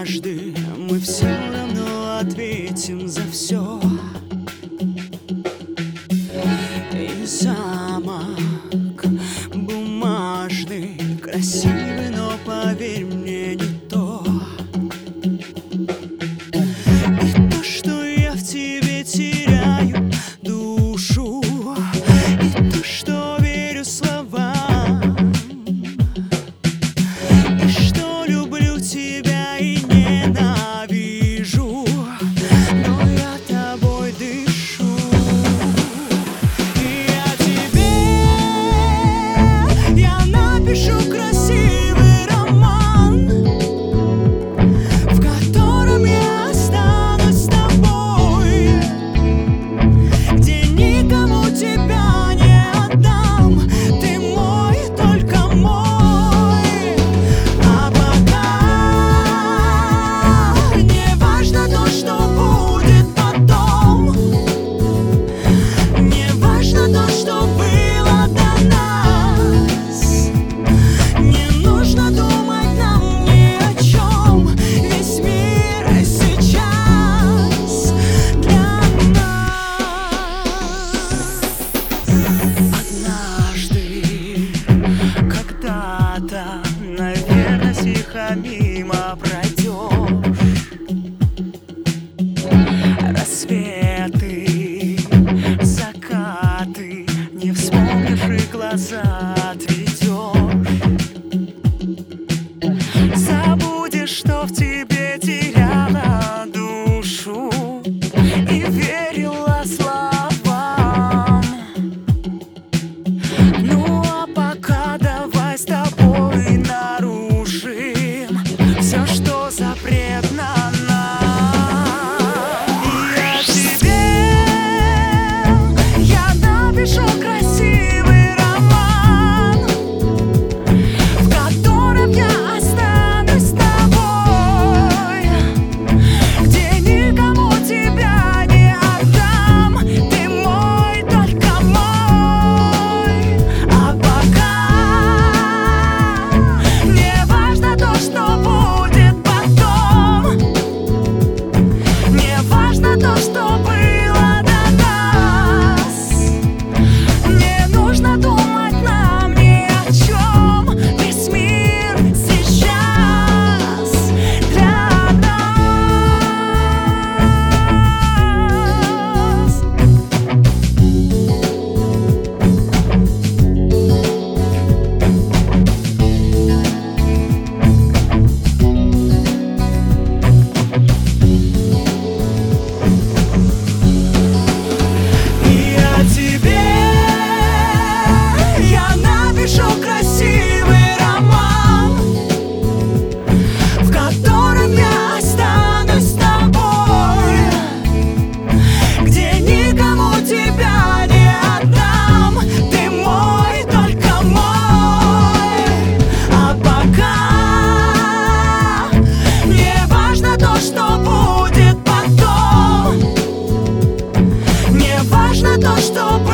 однажды мы все равно ответим за все. ver что в Tantas tropas